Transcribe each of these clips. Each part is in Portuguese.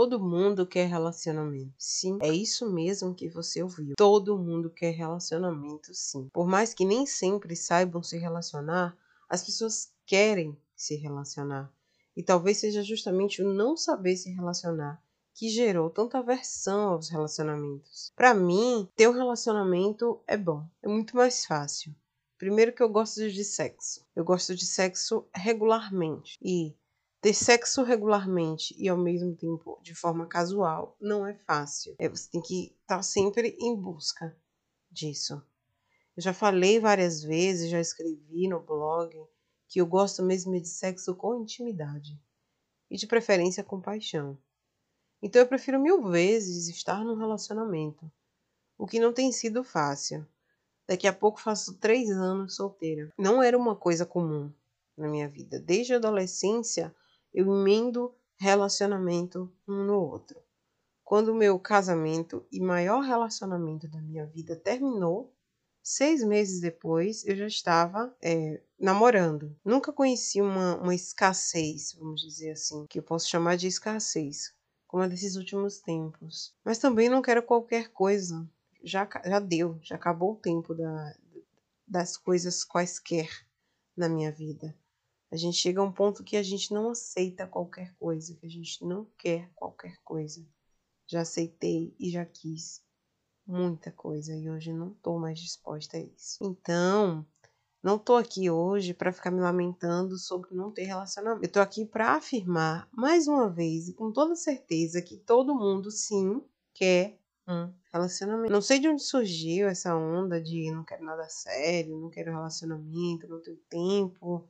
Todo mundo quer relacionamento. Sim, é isso mesmo que você ouviu. Todo mundo quer relacionamento, sim. Por mais que nem sempre saibam se relacionar, as pessoas querem se relacionar. E talvez seja justamente o não saber se relacionar que gerou tanta aversão aos relacionamentos. Para mim, ter um relacionamento é bom, é muito mais fácil. Primeiro que eu gosto de sexo. Eu gosto de sexo regularmente. E ter sexo regularmente e ao mesmo tempo de forma casual não é fácil. É, você tem que estar tá sempre em busca disso. Eu já falei várias vezes, já escrevi no blog que eu gosto mesmo de sexo com intimidade e de preferência com paixão. Então eu prefiro mil vezes estar num relacionamento, o que não tem sido fácil. Daqui a pouco faço três anos solteira. Não era uma coisa comum na minha vida. Desde a adolescência eu emendo relacionamento um no outro. Quando meu casamento e maior relacionamento da minha vida terminou, seis meses depois eu já estava é, namorando. Nunca conheci uma, uma escassez, vamos dizer assim, que eu posso chamar de escassez, como a desses últimos tempos. Mas também não quero qualquer coisa. Já, já deu, já acabou o tempo da, das coisas quaisquer na minha vida. A gente chega a um ponto que a gente não aceita qualquer coisa, que a gente não quer qualquer coisa. Já aceitei e já quis muita coisa e hoje não estou mais disposta a isso. Então, não estou aqui hoje para ficar me lamentando sobre não ter relacionamento. Eu estou aqui para afirmar mais uma vez e com toda certeza que todo mundo sim quer um relacionamento. Não sei de onde surgiu essa onda de não quero nada sério, não quero relacionamento, não tenho tempo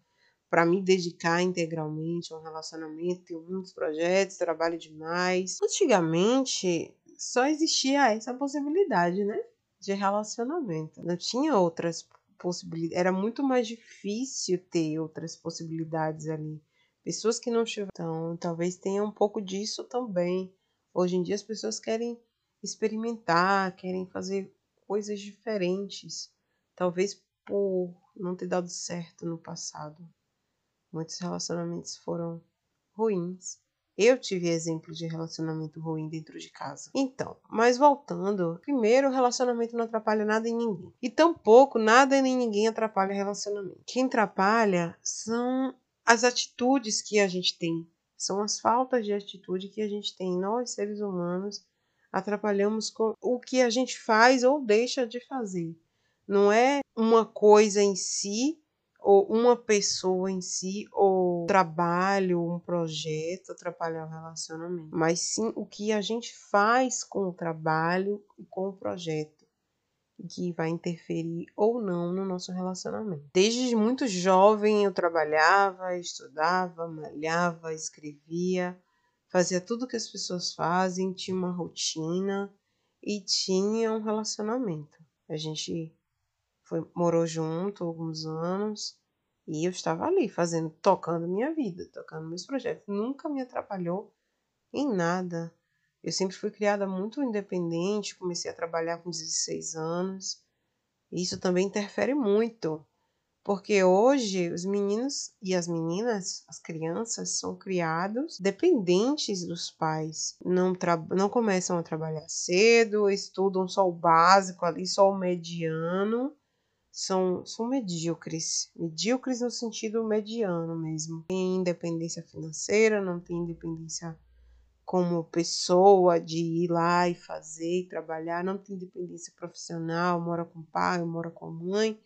para me dedicar integralmente a um relacionamento, tenho muitos projetos, trabalho demais. Antigamente só existia essa possibilidade, né? De relacionamento. Não tinha outras possibilidades. Era muito mais difícil ter outras possibilidades ali. Pessoas que não tiveram. Então, talvez tenha um pouco disso também. Hoje em dia as pessoas querem experimentar, querem fazer coisas diferentes. Talvez por não ter dado certo no passado. Muitos relacionamentos foram ruins. Eu tive exemplo de relacionamento ruim dentro de casa. Então, mas voltando, primeiro, o relacionamento não atrapalha nada em ninguém. E tampouco nada nem ninguém atrapalha relacionamento. Quem atrapalha são as atitudes que a gente tem. São as faltas de atitude que a gente tem. Nós, seres humanos, atrapalhamos com o que a gente faz ou deixa de fazer. Não é uma coisa em si ou uma pessoa em si, ou trabalho, um projeto atrapalhar o relacionamento, mas sim o que a gente faz com o trabalho e com o projeto, que vai interferir ou não no nosso relacionamento. Desde muito jovem eu trabalhava, estudava, malhava, escrevia, fazia tudo que as pessoas fazem, tinha uma rotina e tinha um relacionamento. A gente foi, morou junto alguns anos e eu estava ali fazendo, tocando minha vida, tocando meus projetos. Nunca me atrapalhou em nada. Eu sempre fui criada muito independente, comecei a trabalhar com 16 anos. Isso também interfere muito, porque hoje os meninos e as meninas, as crianças, são criados dependentes dos pais. Não, não começam a trabalhar cedo, estudam só o básico ali, só o mediano são, são medíocres. Medíocres no sentido mediano mesmo. Tem independência financeira, não tem independência como pessoa de ir lá e fazer e trabalhar, não tem independência profissional, mora com o pai, mora com a mãe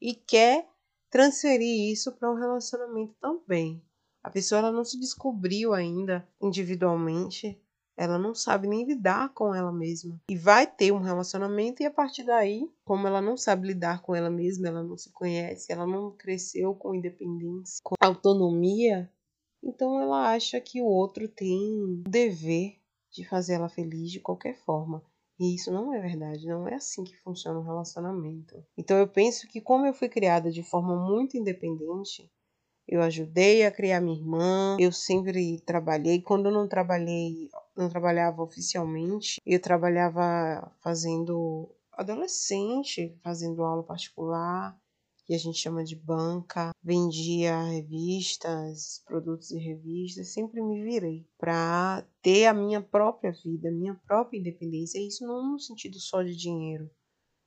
e quer transferir isso para um relacionamento também. A pessoa ela não se descobriu ainda individualmente ela não sabe nem lidar com ela mesma. E vai ter um relacionamento, e a partir daí, como ela não sabe lidar com ela mesma, ela não se conhece, ela não cresceu com independência, com autonomia, então ela acha que o outro tem o dever de fazer ela feliz de qualquer forma. E isso não é verdade, não é assim que funciona o um relacionamento. Então eu penso que como eu fui criada de forma muito independente, eu ajudei a criar minha irmã, eu sempre trabalhei. Quando eu não trabalhei, não trabalhava oficialmente, eu trabalhava fazendo adolescente, fazendo aula particular. que a gente chama de banca, vendia revistas, produtos e revistas, sempre me virei para ter a minha própria vida, minha própria independência, isso não no sentido só de dinheiro.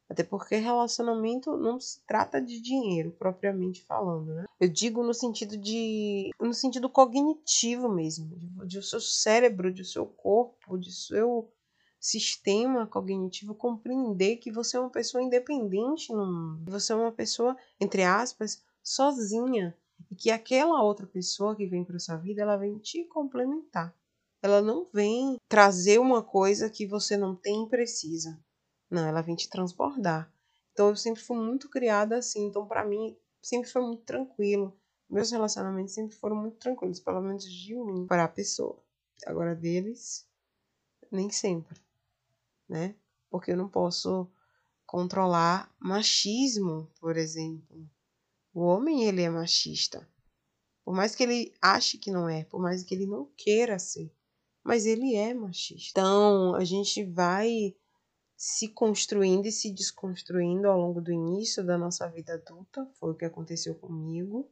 Até porque relacionamento não se trata de dinheiro, propriamente falando, né? Eu digo no sentido de. no sentido cognitivo mesmo, de, o seu cérebro, de seu corpo, de seu sistema cognitivo compreender que você é uma pessoa independente no mundo. Você é uma pessoa, entre aspas, sozinha. E que aquela outra pessoa que vem para sua vida, ela vem te complementar. Ela não vem trazer uma coisa que você não tem e precisa. Não, ela vem te transbordar. Então eu sempre fui muito criada assim. Então para mim sempre foi muito tranquilo. Meus relacionamentos sempre foram muito tranquilos, pelo menos de mim para a pessoa. Agora deles, nem sempre né? Porque eu não posso controlar machismo, por exemplo. O homem ele é machista. Por mais que ele ache que não é, por mais que ele não queira ser, mas ele é machista. Então, a gente vai se construindo e se desconstruindo ao longo do início da nossa vida adulta, foi o que aconteceu comigo.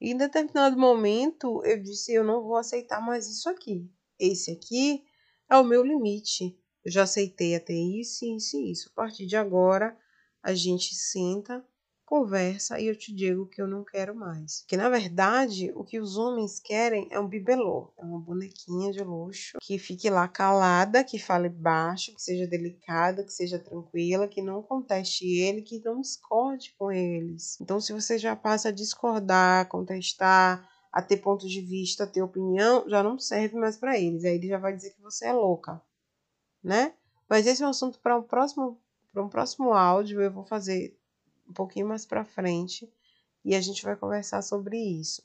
E em determinado momento eu disse: eu não vou aceitar mais isso aqui. Esse aqui é o meu limite. Eu já aceitei até isso, isso e isso. A partir de agora, a gente senta, conversa e eu te digo que eu não quero mais. Que na verdade, o que os homens querem é um bibelô, é uma bonequinha de luxo que fique lá calada, que fale baixo, que seja delicada, que seja tranquila, que não conteste ele, que não discorde com eles. Então, se você já passa a discordar, contestar, a ter ponto de vista, a ter opinião, já não serve mais para eles. Aí ele já vai dizer que você é louca né? Mas esse é um assunto para um próximo para um próximo áudio, eu vou fazer um pouquinho mais para frente e a gente vai conversar sobre isso.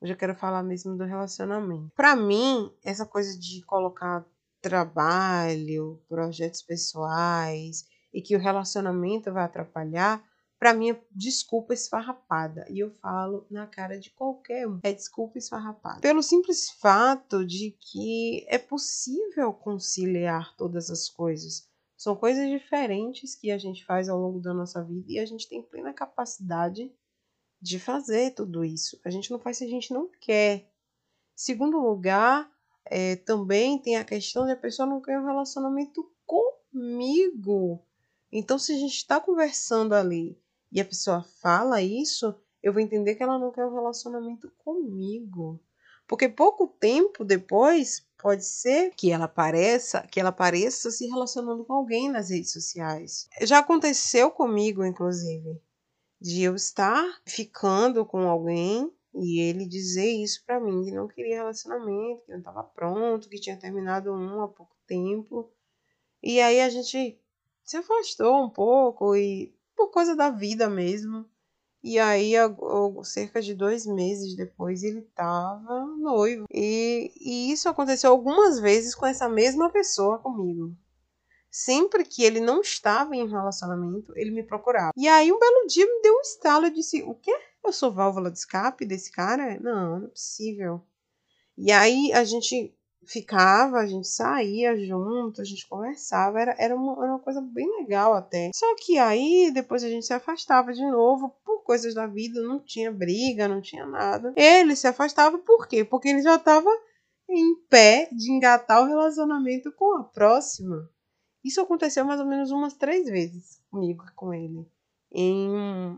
Hoje eu quero falar mesmo do relacionamento. Para mim, essa coisa de colocar trabalho, projetos pessoais e que o relacionamento vai atrapalhar, para mim é desculpa esfarrapada. E eu falo na cara de qualquer um. É desculpa esfarrapada. Pelo simples fato de que é possível conciliar todas as coisas. São coisas diferentes que a gente faz ao longo da nossa vida e a gente tem plena capacidade de fazer tudo isso. A gente não faz se a gente não quer. Segundo lugar, é, também tem a questão de a pessoa não quer um relacionamento comigo. Então, se a gente está conversando ali e a pessoa fala isso, eu vou entender que ela não quer um relacionamento comigo. Porque pouco tempo depois pode ser que ela apareça, que ela apareça se relacionando com alguém nas redes sociais. Já aconteceu comigo, inclusive, de eu estar ficando com alguém e ele dizer isso para mim, que não queria relacionamento, que não estava pronto, que tinha terminado um há pouco tempo. E aí a gente se afastou um pouco e por coisa da vida mesmo. E aí, cerca de dois meses depois, ele estava noivo. E, e isso aconteceu algumas vezes com essa mesma pessoa comigo. Sempre que ele não estava em relacionamento, ele me procurava. E aí, um belo dia, me deu um estalo. Eu disse: O quê? Eu sou válvula de escape desse cara? Não, não é possível. E aí, a gente ficava, a gente saía junto, a gente conversava, era, era, uma, era uma coisa bem legal até. Só que aí depois a gente se afastava de novo coisas da vida, não tinha briga, não tinha nada. Ele se afastava por quê? Porque ele já estava em pé de engatar o relacionamento com a próxima. Isso aconteceu mais ou menos umas três vezes comigo, com ele, em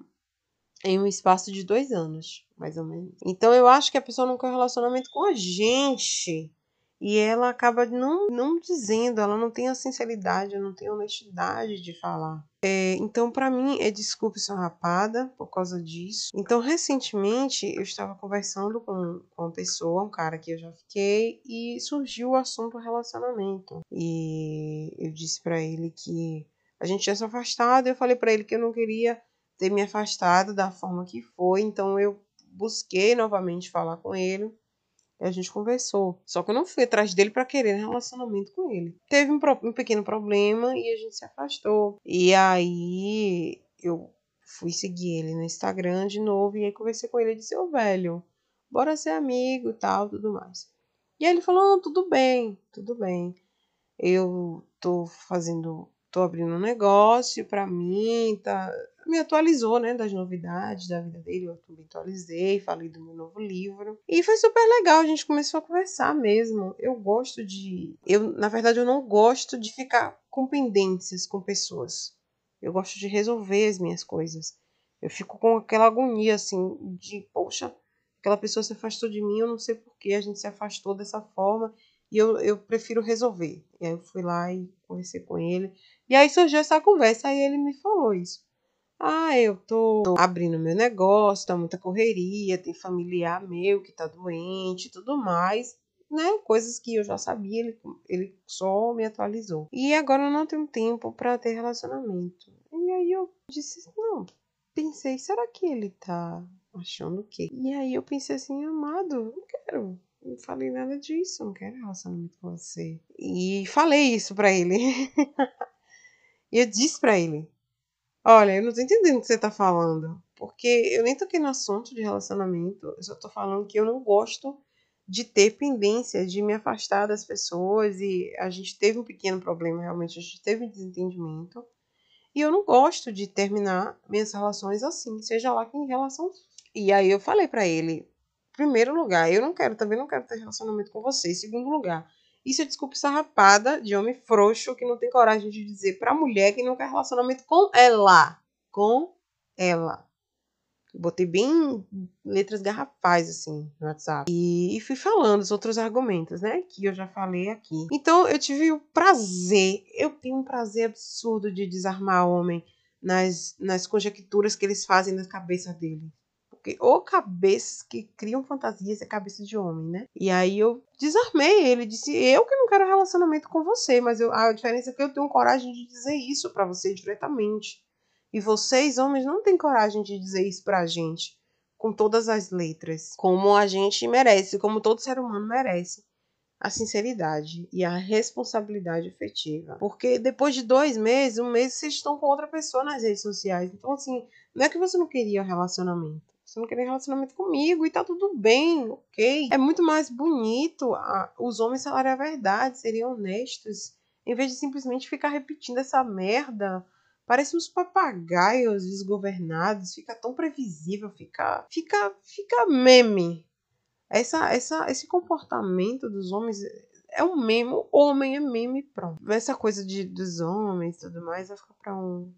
em um espaço de dois anos, mais ou menos. Então eu acho que a pessoa não quer um relacionamento com a gente e ela acaba não, não dizendo, ela não tem a sinceridade, não tem a honestidade de falar. É, então, para mim, é desculpa sua rapada por causa disso. Então, recentemente, eu estava conversando com, com uma pessoa, um cara que eu já fiquei, e surgiu o assunto relacionamento. E eu disse para ele que a gente tinha se afastado, eu falei para ele que eu não queria ter me afastado da forma que foi, então eu busquei novamente falar com ele e a gente conversou. Só que eu não fui atrás dele para querer relacionamento com ele. Teve um, um pequeno problema e a gente se afastou. E aí eu fui seguir ele no Instagram de novo e aí conversei com ele e disse: Ô velho, bora ser amigo tal, tudo mais. E aí ele falou: tudo bem, tudo bem. Eu tô fazendo tô abrindo um negócio para mim, tá me atualizou, né, das novidades da vida dele, eu também atualizei, falei do meu novo livro. E foi super legal, a gente começou a conversar mesmo. Eu gosto de, eu, na verdade, eu não gosto de ficar com pendências com pessoas. Eu gosto de resolver as minhas coisas. Eu fico com aquela agonia assim de, poxa, aquela pessoa se afastou de mim, eu não sei por que a gente se afastou dessa forma e eu, eu prefiro resolver. E aí eu fui lá e conversei com ele. E aí surgiu essa conversa, aí ele me falou isso. Ah, eu tô abrindo meu negócio, tá muita correria, tem familiar meu que tá doente e tudo mais, né? Coisas que eu já sabia, ele, ele só me atualizou. E agora eu não tenho tempo para ter relacionamento. E aí eu disse, não, pensei, será que ele tá achando o quê? E aí eu pensei assim, amado, não quero. Não falei nada disso, não quero relacionamento com você. E falei isso pra ele. e eu disse pra ele, Olha, eu não tô entendendo o que você tá falando. Porque eu nem toquei no assunto de relacionamento. Eu só tô falando que eu não gosto de ter pendência, de me afastar das pessoas. E a gente teve um pequeno problema, realmente. A gente teve um desentendimento. E eu não gosto de terminar minhas relações assim, seja lá que em relação. E aí eu falei para ele: primeiro lugar, eu não quero, também não quero ter relacionamento com você. Em segundo lugar, isso é desculpa sarrapada de homem frouxo que não tem coragem de dizer pra mulher que não quer relacionamento com ela. Com ela. Botei bem letras garrafais, assim, no WhatsApp. E, e, fui falando os outros argumentos, né? Que eu já falei aqui. Então, eu tive o prazer, eu tenho um prazer absurdo de desarmar homem nas, nas conjecturas que eles fazem na cabeça dele. Porque ou cabeças que criam fantasias é cabeça de homem, né? E aí eu desarmei ele, disse: Eu que não quero relacionamento com você, mas eu, a diferença é que eu tenho coragem de dizer isso para você diretamente. E vocês, homens, não têm coragem de dizer isso pra gente com todas as letras, como a gente merece, como todo ser humano merece a sinceridade e a responsabilidade efetiva. Porque depois de dois meses, um mês, vocês estão com outra pessoa nas redes sociais. Então, assim, não é que você não queria relacionamento. Você não queria relacionamento comigo e tá tudo bem, ok? É muito mais bonito a, os homens falarem a verdade, seriam honestos, em vez de simplesmente ficar repetindo essa merda. Parece uns papagaios desgovernados, fica tão previsível, fica, fica, fica meme. Essa, essa, esse comportamento dos homens é um meme, o homem é meme, pronto. Essa coisa de, dos homens e tudo mais vai ficar pra um,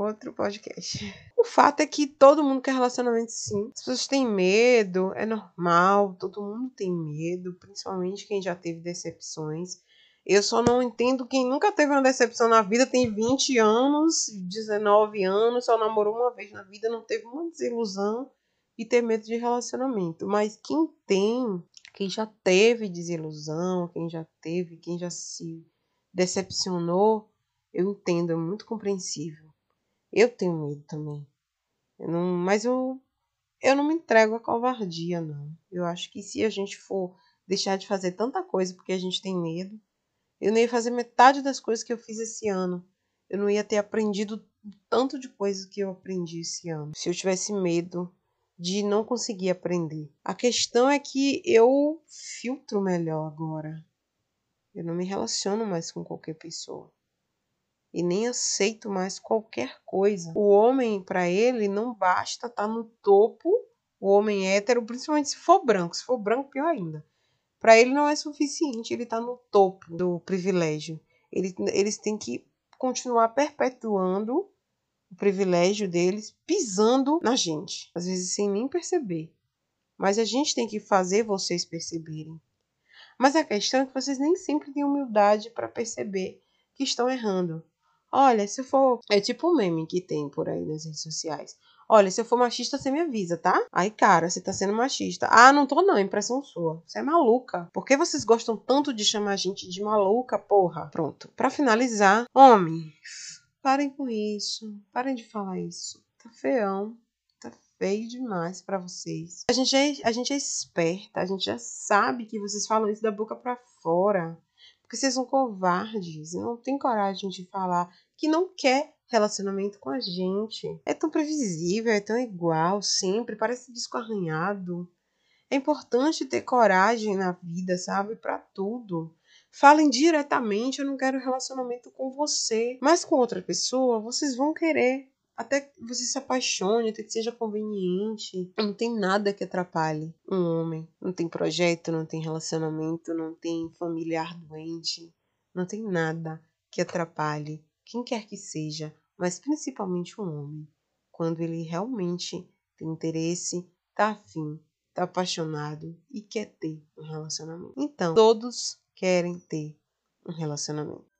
outro podcast. O fato é que todo mundo quer relacionamento sim. As pessoas têm medo, é normal, todo mundo tem medo, principalmente quem já teve decepções. Eu só não entendo quem nunca teve uma decepção na vida, tem 20 anos, 19 anos, só namorou uma vez na vida, não teve uma desilusão e ter medo de relacionamento. Mas quem tem, quem já teve desilusão, quem já teve, quem já se decepcionou, eu entendo, é muito compreensível. Eu tenho medo também. Eu não, mas eu, eu não me entrego à covardia, não. Eu acho que se a gente for deixar de fazer tanta coisa porque a gente tem medo, eu não ia fazer metade das coisas que eu fiz esse ano. Eu não ia ter aprendido tanto de coisas que eu aprendi esse ano. Se eu tivesse medo de não conseguir aprender. A questão é que eu filtro melhor agora. Eu não me relaciono mais com qualquer pessoa e nem aceito mais qualquer coisa. O homem, para ele, não basta estar tá no topo, o homem hétero, principalmente se for branco. Se for branco, pior ainda. Para ele não é suficiente ele estar tá no topo do privilégio. Ele, eles têm que continuar perpetuando o privilégio deles, pisando na gente, às vezes sem nem perceber. Mas a gente tem que fazer vocês perceberem. Mas a questão é que vocês nem sempre têm humildade para perceber que estão errando. Olha, se eu for. É tipo um meme que tem por aí nas redes sociais. Olha, se eu for machista, você me avisa, tá? Aí, cara, você tá sendo machista. Ah, não tô não, impressão sua. Você é maluca. Por que vocês gostam tanto de chamar a gente de maluca, porra? Pronto. Para finalizar, homens, parem com isso. Parem de falar isso. Tá feião. Tá feio demais para vocês. A gente, é, a gente é esperta, a gente já sabe que vocês falam isso da boca para fora. Porque vocês são covardes e não tem coragem de falar que não quer relacionamento com a gente. É tão previsível, é tão igual, sempre, parece disco arranhado. É importante ter coragem na vida, sabe? Para tudo. Falem diretamente, eu não quero relacionamento com você. Mas com outra pessoa, vocês vão querer. Até que você se apaixone, até que seja conveniente. Não tem nada que atrapalhe um homem. Não tem projeto, não tem relacionamento, não tem familiar doente. Não tem nada que atrapalhe quem quer que seja, mas principalmente um homem. Quando ele realmente tem interesse, tá afim, tá apaixonado e quer ter um relacionamento. Então, todos querem ter um relacionamento.